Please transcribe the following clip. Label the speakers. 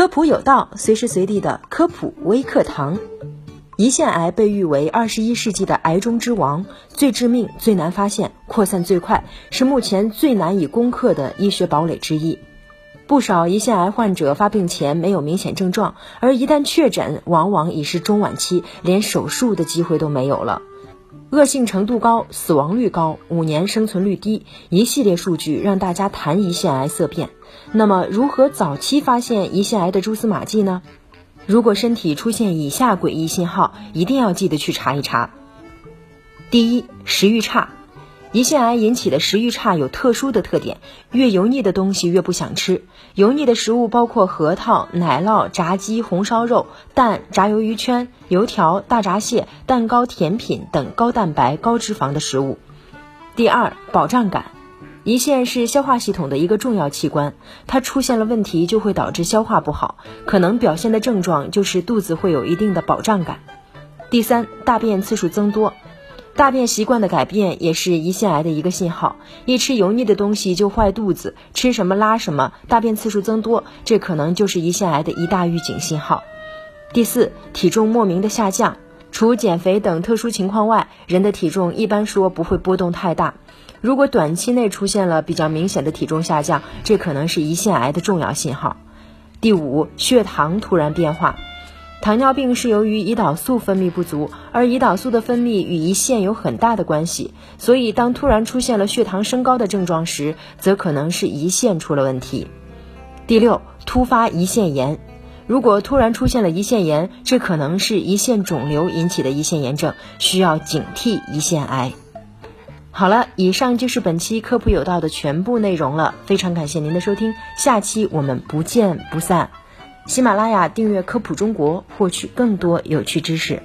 Speaker 1: 科普有道，随时随地的科普微课堂。胰腺癌被誉为二十一世纪的癌中之王，最致命、最难发现、扩散最快，是目前最难以攻克的医学堡垒之一。不少胰腺癌患者发病前没有明显症状，而一旦确诊，往往已是中晚期，连手术的机会都没有了。恶性程度高，死亡率高，五年生存率低，一系列数据让大家谈胰腺癌色变。那么，如何早期发现胰腺癌的蛛丝马迹呢？如果身体出现以下诡异信号，一定要记得去查一查。第一，食欲差。胰腺癌引起的食欲差有特殊的特点，越油腻的东西越不想吃。油腻的食物包括核桃、奶酪、炸鸡、红烧肉、蛋、炸鱿鱼圈、油条、大闸蟹、蛋糕、甜品等高蛋白、高脂肪的食物。第二，饱胀感。胰腺是消化系统的一个重要器官，它出现了问题就会导致消化不好，可能表现的症状就是肚子会有一定的饱胀感。第三，大便次数增多。大便习惯的改变也是胰腺癌的一个信号，一吃油腻的东西就坏肚子，吃什么拉什么，大便次数增多，这可能就是胰腺癌的一大预警信号。第四，体重莫名的下降，除减肥等特殊情况外，人的体重一般说不会波动太大。如果短期内出现了比较明显的体重下降，这可能是胰腺癌的重要信号。第五，血糖突然变化。糖尿病是由于胰岛素分泌不足，而胰岛素的分泌与胰腺有很大的关系，所以当突然出现了血糖升高的症状时，则可能是胰腺出了问题。第六，突发胰腺炎，如果突然出现了胰腺炎，这可能是胰腺肿瘤引起的胰腺炎症，需要警惕胰腺癌。好了，以上就是本期科普有道的全部内容了，非常感谢您的收听，下期我们不见不散。喜马拉雅订阅科普中国，获取更多有趣知识。